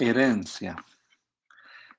Herencia.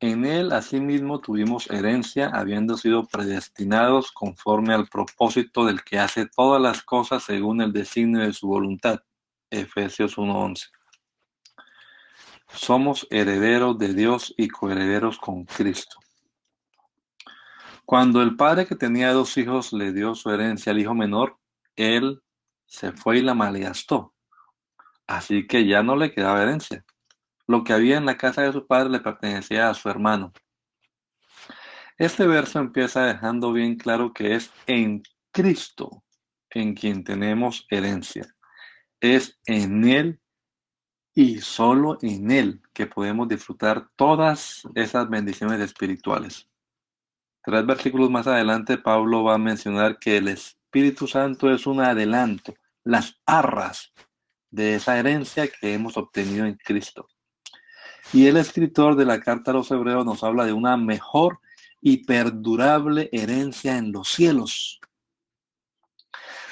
En él asimismo tuvimos herencia, habiendo sido predestinados conforme al propósito del que hace todas las cosas según el designio de su voluntad. Efesios 1:11. Somos herederos de Dios y coherederos con Cristo. Cuando el padre que tenía dos hijos le dio su herencia al hijo menor, él se fue y la malgastó. Así que ya no le quedaba herencia. Lo que había en la casa de su padre le pertenecía a su hermano. Este verso empieza dejando bien claro que es en Cristo en quien tenemos herencia. Es en Él y solo en Él que podemos disfrutar todas esas bendiciones espirituales. Tres versículos más adelante, Pablo va a mencionar que el Espíritu Santo es un adelanto, las arras de esa herencia que hemos obtenido en Cristo. Y el escritor de la carta a los hebreos nos habla de una mejor y perdurable herencia en los cielos.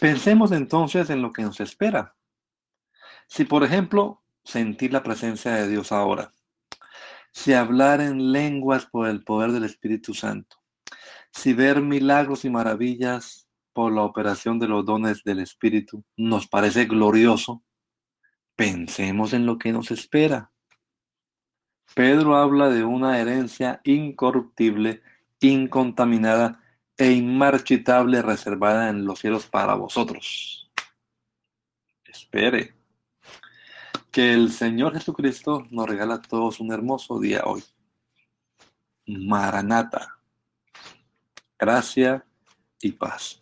Pensemos entonces en lo que nos espera. Si, por ejemplo, sentir la presencia de Dios ahora, si hablar en lenguas por el poder del Espíritu Santo, si ver milagros y maravillas por la operación de los dones del Espíritu nos parece glorioso, pensemos en lo que nos espera. Pedro habla de una herencia incorruptible, incontaminada e inmarchitable reservada en los cielos para vosotros. Espere que el Señor Jesucristo nos regala a todos un hermoso día hoy. Maranata. Gracia y paz.